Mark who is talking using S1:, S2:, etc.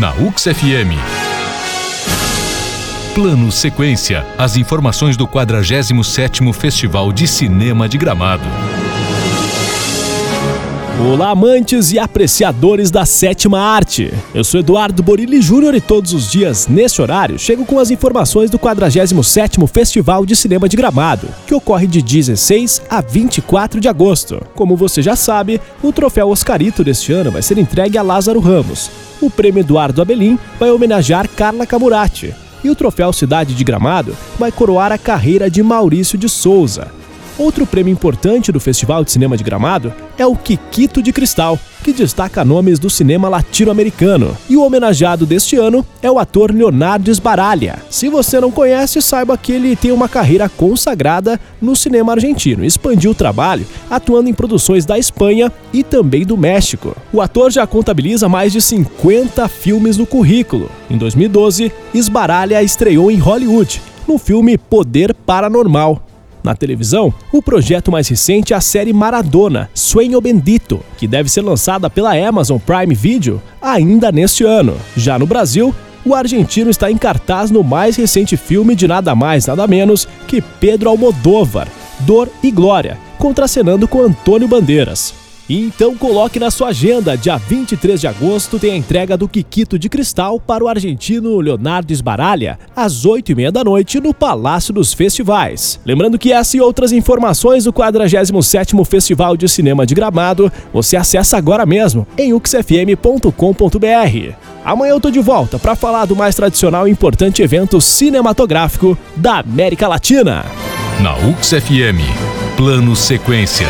S1: na UX FM. Plano Sequência. As informações do 47º Festival de Cinema de Gramado.
S2: Olá, amantes e apreciadores da sétima arte. Eu sou Eduardo Borilli Júnior e todos os dias, nesse horário, chego com as informações do 47º Festival de Cinema de Gramado, que ocorre de 16 a 24 de agosto. Como você já sabe, o troféu Oscarito deste ano vai ser entregue a Lázaro Ramos. O prêmio Eduardo Abelim vai homenagear Carla Camurati. E o troféu Cidade de Gramado vai coroar a carreira de Maurício de Souza. Outro prêmio importante do Festival de Cinema de Gramado é o Kikito de Cristal, que destaca nomes do cinema latino-americano. E o homenageado deste ano é o ator Leonardo Sbaraglia. Se você não conhece, saiba que ele tem uma carreira consagrada no cinema argentino. Expandiu o trabalho atuando em produções da Espanha e também do México. O ator já contabiliza mais de 50 filmes no currículo. Em 2012, Sbaraglia estreou em Hollywood, no filme Poder Paranormal. Na televisão, o projeto mais recente é a série Maradona, Sueño Bendito, que deve ser lançada pela Amazon Prime Video ainda neste ano. Já no Brasil, o argentino está em cartaz no mais recente filme de nada mais nada menos que Pedro Almodóvar, Dor e Glória, contracenando com Antônio Bandeiras. Então coloque na sua agenda, dia 23 de agosto tem a entrega do Kikito de Cristal para o argentino Leonardo Sbaraglia, às 8h30 da noite no Palácio dos Festivais. Lembrando que essa e outras informações do 47º Festival de Cinema de Gramado, você acessa agora mesmo em uxfm.com.br. Amanhã eu tô de volta para falar do mais tradicional e importante evento cinematográfico da América Latina.
S1: Na UX FM, Plano Sequência.